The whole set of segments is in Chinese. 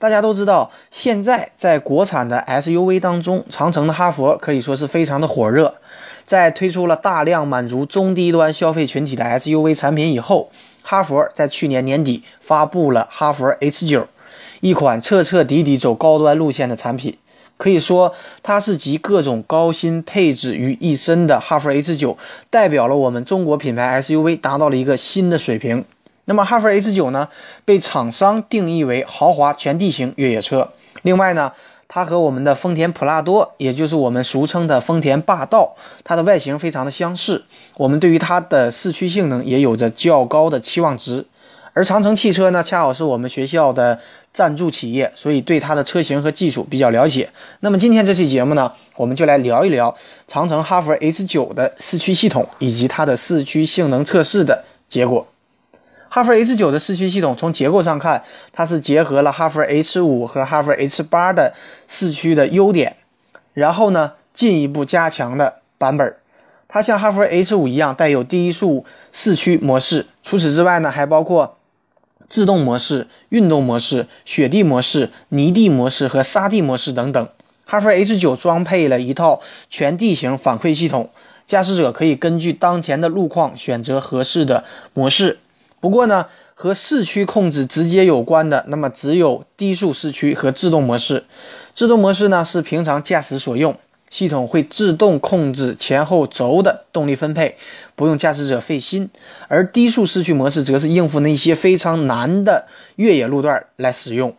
大家都知道，现在在国产的 SUV 当中，长城的哈弗可以说是非常的火热。在推出了大量满足中低端消费群体的 SUV 产品以后，哈弗在去年年底发布了哈弗 H9，一款彻彻底底走高端路线的产品。可以说，它是集各种高新配置于一身的哈弗 H9，代表了我们中国品牌 SUV 达到了一个新的水平。那么哈弗 H 九呢，被厂商定义为豪华全地形越野车。另外呢，它和我们的丰田普拉多，也就是我们俗称的丰田霸道，它的外形非常的相似。我们对于它的四驱性能也有着较高的期望值。而长城汽车呢，恰好是我们学校的赞助企业，所以对它的车型和技术比较了解。那么今天这期节目呢，我们就来聊一聊长城哈弗 H 九的四驱系统以及它的四驱性能测试的结果。哈弗 H 九的四驱系统，从结构上看，它是结合了哈弗 H 五和哈弗 H 八的四驱的优点，然后呢，进一步加强的版本。它像哈弗 H 五一样，带有低速四驱模式。除此之外呢，还包括自动模式、运动模式、雪地模式、泥地模式和沙地模式等等。哈弗 H 九装配了一套全地形反馈系统，驾驶者可以根据当前的路况选择合适的模式。不过呢，和四驱控制直接有关的，那么只有低速四驱和自动模式。自动模式呢是平常驾驶所用，系统会自动控制前后轴的动力分配，不用驾驶者费心。而低速四驱模式则是应付那些非常难的越野路段来使用。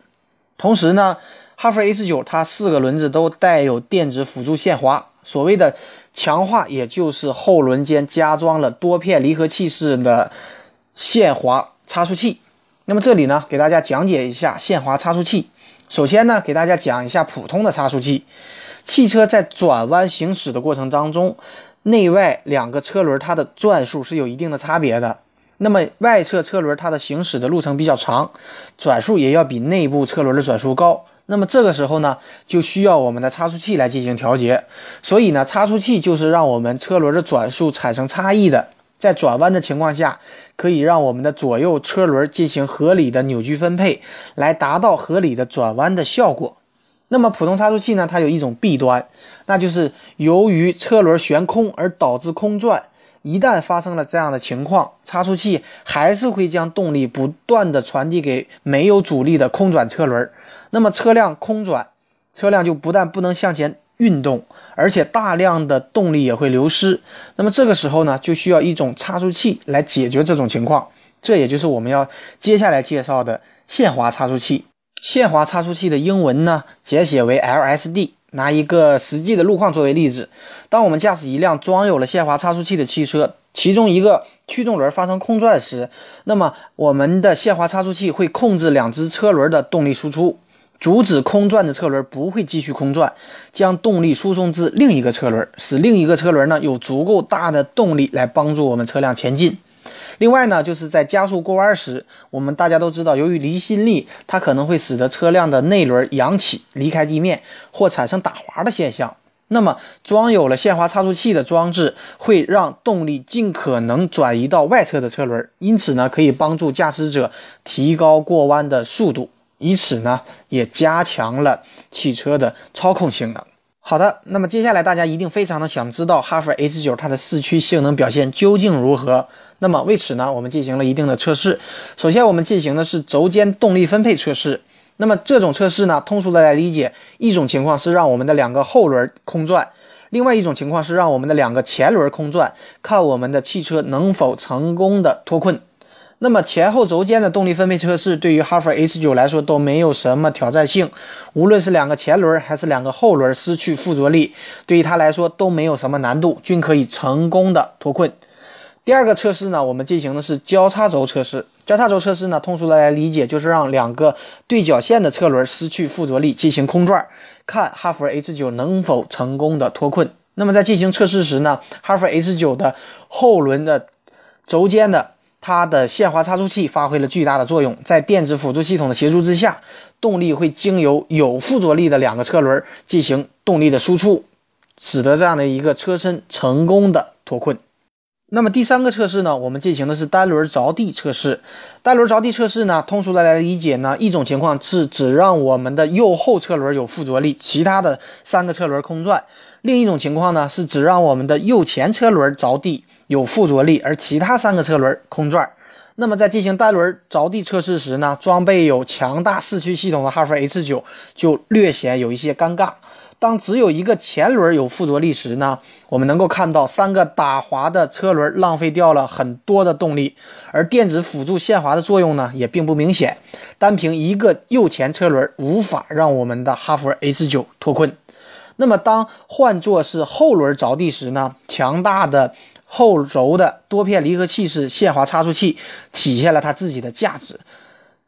同时呢，哈弗 H 九它四个轮子都带有电子辅助限滑，所谓的强化，也就是后轮间加装了多片离合器式的。限滑差速器，那么这里呢，给大家讲解一下限滑差速器。首先呢，给大家讲一下普通的差速器。汽车在转弯行驶的过程当中，内外两个车轮它的转速是有一定的差别的。那么外侧车轮它的行驶的路程比较长，转速也要比内部车轮的转速高。那么这个时候呢，就需要我们的差速器来进行调节。所以呢，差速器就是让我们车轮的转速产生差异的。在转弯的情况下，可以让我们的左右车轮进行合理的扭矩分配，来达到合理的转弯的效果。那么普通差速器呢？它有一种弊端，那就是由于车轮悬空而导致空转。一旦发生了这样的情况，差速器还是会将动力不断的传递给没有阻力的空转车轮。那么车辆空转，车辆就不但不能向前。运动，而且大量的动力也会流失。那么这个时候呢，就需要一种差速器来解决这种情况。这也就是我们要接下来介绍的限滑差速器。限滑差速器的英文呢，简写为 LSD。拿一个实际的路况作为例子，当我们驾驶一辆装有了限滑差速器的汽车，其中一个驱动轮发生空转时，那么我们的限滑差速器会控制两只车轮的动力输出。阻止空转的车轮不会继续空转，将动力输送至另一个车轮，使另一个车轮呢有足够大的动力来帮助我们车辆前进。另外呢，就是在加速过弯时，我们大家都知道，由于离心力，它可能会使得车辆的内轮扬起离开地面，或产生打滑的现象。那么，装有了限滑差速器的装置会让动力尽可能转移到外侧的车轮，因此呢，可以帮助驾驶者提高过弯的速度。以此呢，也加强了汽车的操控性能。好的，那么接下来大家一定非常的想知道哈弗 H 九它的四驱性能表现究竟如何？那么为此呢，我们进行了一定的测试。首先，我们进行的是轴间动力分配测试。那么这种测试呢，通俗的来理解，一种情况是让我们的两个后轮空转，另外一种情况是让我们的两个前轮空转，看我们的汽车能否成功的脱困。那么前后轴间的动力分配测试对于哈弗 H 九来说都没有什么挑战性，无论是两个前轮还是两个后轮失去附着力，对于它来说都没有什么难度，均可以成功的脱困。第二个测试呢，我们进行的是交叉轴测试。交叉轴测试呢，通俗的来理解就是让两个对角线的车轮失去附着力进行空转，看哈弗 H 九能否成功的脱困。那么在进行测试时呢，哈弗 H 九的后轮的轴间的它的限滑差速器发挥了巨大的作用，在电子辅助系统的协助之下，动力会经由有附着力的两个车轮进行动力的输出，使得这样的一个车身成功的脱困。那么第三个测试呢，我们进行的是单轮着地测试。单轮着地测试呢，通俗的来理解呢，一种情况是只让我们的右后车轮有附着力，其他的三个车轮空转；另一种情况呢，是只让我们的右前车轮着地有附着力，而其他三个车轮空转。那么在进行单轮着地测试时呢，装备有强大四驱系统的哈弗 H 九就略显有一些尴尬。当只有一个前轮有附着力时呢，我们能够看到三个打滑的车轮浪费掉了很多的动力，而电子辅助限滑的作用呢也并不明显。单凭一个右前车轮无法让我们的哈弗 H 九脱困。那么当换作是后轮着地时呢，强大的后轴的多片离合器式限滑差速器体现了它自己的价值。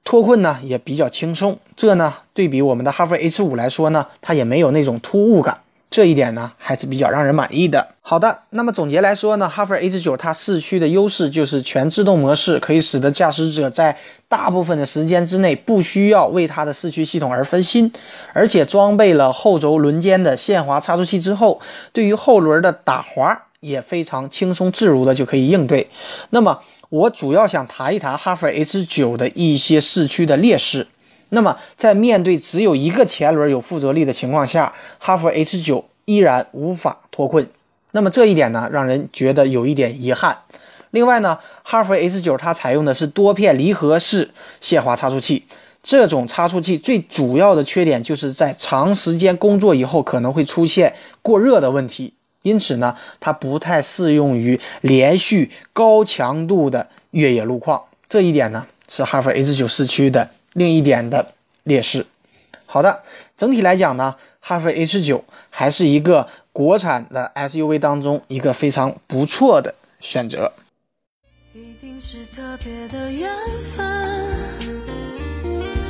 脱困呢也比较轻松，这呢对比我们的哈弗 H 五来说呢，它也没有那种突兀感，这一点呢还是比较让人满意的。好的，那么总结来说呢，哈弗 H 九它四驱的优势就是全自动模式，可以使得驾驶者在大部分的时间之内不需要为它的四驱系统而分心，而且装备了后轴轮间的限滑差速器之后，对于后轮的打滑也非常轻松自如的就可以应对。那么。我主要想谈一谈哈弗 H 九的一些市区的劣势。那么，在面对只有一个前轮有附着力的情况下，哈弗 H 九依然无法脱困。那么这一点呢，让人觉得有一点遗憾。另外呢，哈弗 H 九它采用的是多片离合式限滑差速器，这种差速器最主要的缺点就是在长时间工作以后可能会出现过热的问题。因此呢，它不太适用于连续高强度的越野路况，这一点呢是哈弗 H 九四驱的另一点的劣势。好的，整体来讲呢，哈弗 H 九还是一个国产的 SUV 当中一个非常不错的选择。一定是特别的缘分，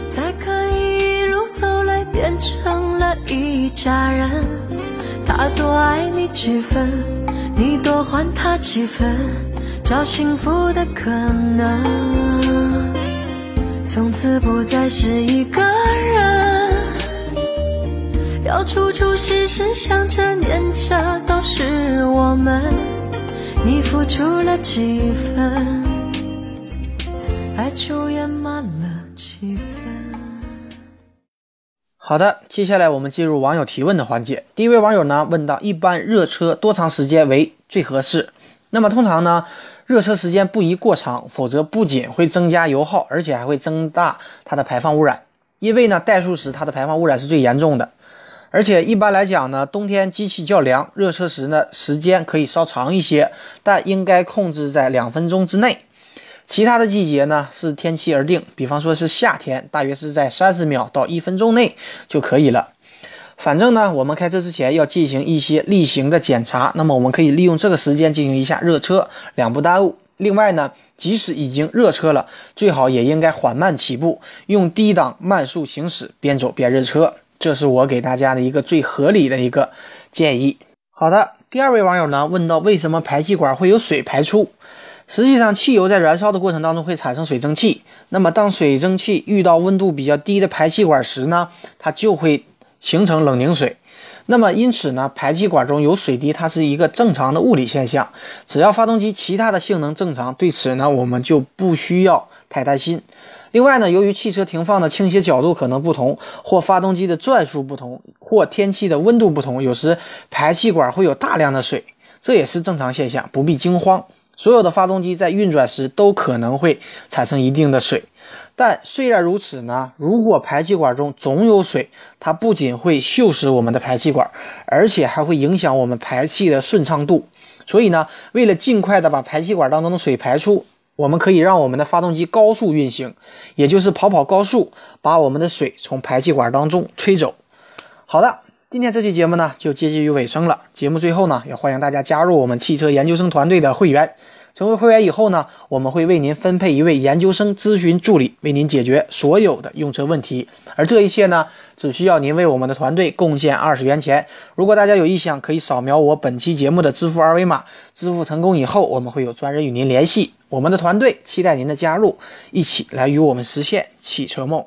才可以一路走来变成了一家人。他多爱你几分，你多还他几分，找幸福的可能。从此不再是一个人，要处处时时想着念着都是我们。你付出了几分，爱就圆满了几分。好的，接下来我们进入网友提问的环节。第一位网友呢问到：一般热车多长时间为最合适？那么通常呢，热车时间不宜过长，否则不仅会增加油耗，而且还会增大它的排放污染。因为呢，怠速时它的排放污染是最严重的。而且一般来讲呢，冬天机器较凉，热车时呢时间可以稍长一些，但应该控制在两分钟之内。其他的季节呢是天气而定，比方说是夏天，大约是在三十秒到一分钟内就可以了。反正呢，我们开车之前要进行一些例行的检查，那么我们可以利用这个时间进行一下热车，两不耽误。另外呢，即使已经热车了，最好也应该缓慢起步，用低档慢速行驶，边走边热车。这是我给大家的一个最合理的一个建议。好的，第二位网友呢问到，为什么排气管会有水排出？实际上，汽油在燃烧的过程当中会产生水蒸气。那么，当水蒸气遇到温度比较低的排气管时呢，它就会形成冷凝水。那么，因此呢，排气管中有水滴，它是一个正常的物理现象。只要发动机其他的性能正常，对此呢，我们就不需要太担心。另外呢，由于汽车停放的倾斜角度可能不同，或发动机的转速不同，或天气的温度不同，有时排气管会有大量的水，这也是正常现象，不必惊慌。所有的发动机在运转时都可能会产生一定的水，但虽然如此呢，如果排气管中总有水，它不仅会锈蚀我们的排气管，而且还会影响我们排气的顺畅度。所以呢，为了尽快的把排气管当中的水排出，我们可以让我们的发动机高速运行，也就是跑跑高速，把我们的水从排气管当中吹走。好的。今天这期节目呢就接近于尾声了。节目最后呢，也欢迎大家加入我们汽车研究生团队的会员，成为会员以后呢，我们会为您分配一位研究生咨询助理，为您解决所有的用车问题。而这一切呢，只需要您为我们的团队贡献二十元钱。如果大家有意向，可以扫描我本期节目的支付二维码。支付成功以后，我们会有专人与您联系。我们的团队期待您的加入，一起来与我们实现汽车梦。